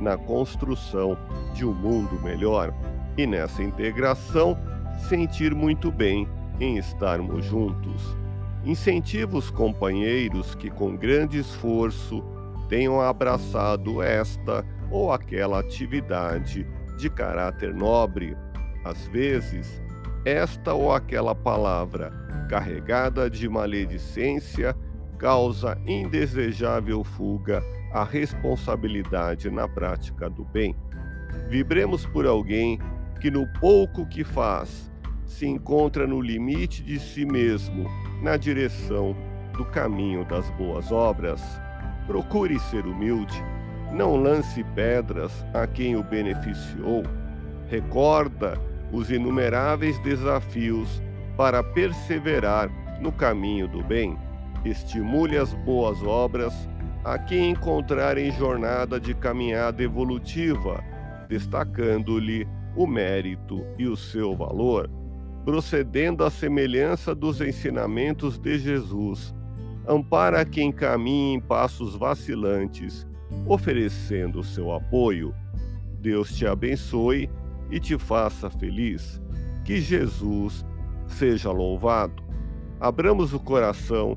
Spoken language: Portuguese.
na construção de um mundo melhor e nessa integração sentir muito bem em estarmos juntos. Incentiva os companheiros que, com grande esforço, tenham abraçado esta ou aquela atividade de caráter nobre. Às vezes, esta ou aquela palavra carregada de maledicência causa indesejável fuga à responsabilidade na prática do bem. Vibremos por alguém que, no pouco que faz, se encontra no limite de si mesmo na direção do caminho das boas obras. Procure ser humilde, não lance pedras a quem o beneficiou. Recorda os inumeráveis desafios para perseverar no caminho do bem. Estimule as boas obras a quem encontrar em jornada de caminhada evolutiva, destacando-lhe o mérito e o seu valor procedendo à semelhança dos ensinamentos de Jesus, ampara quem caminha em passos vacilantes, oferecendo seu apoio. Deus te abençoe e te faça feliz. Que Jesus seja louvado. Abramos o coração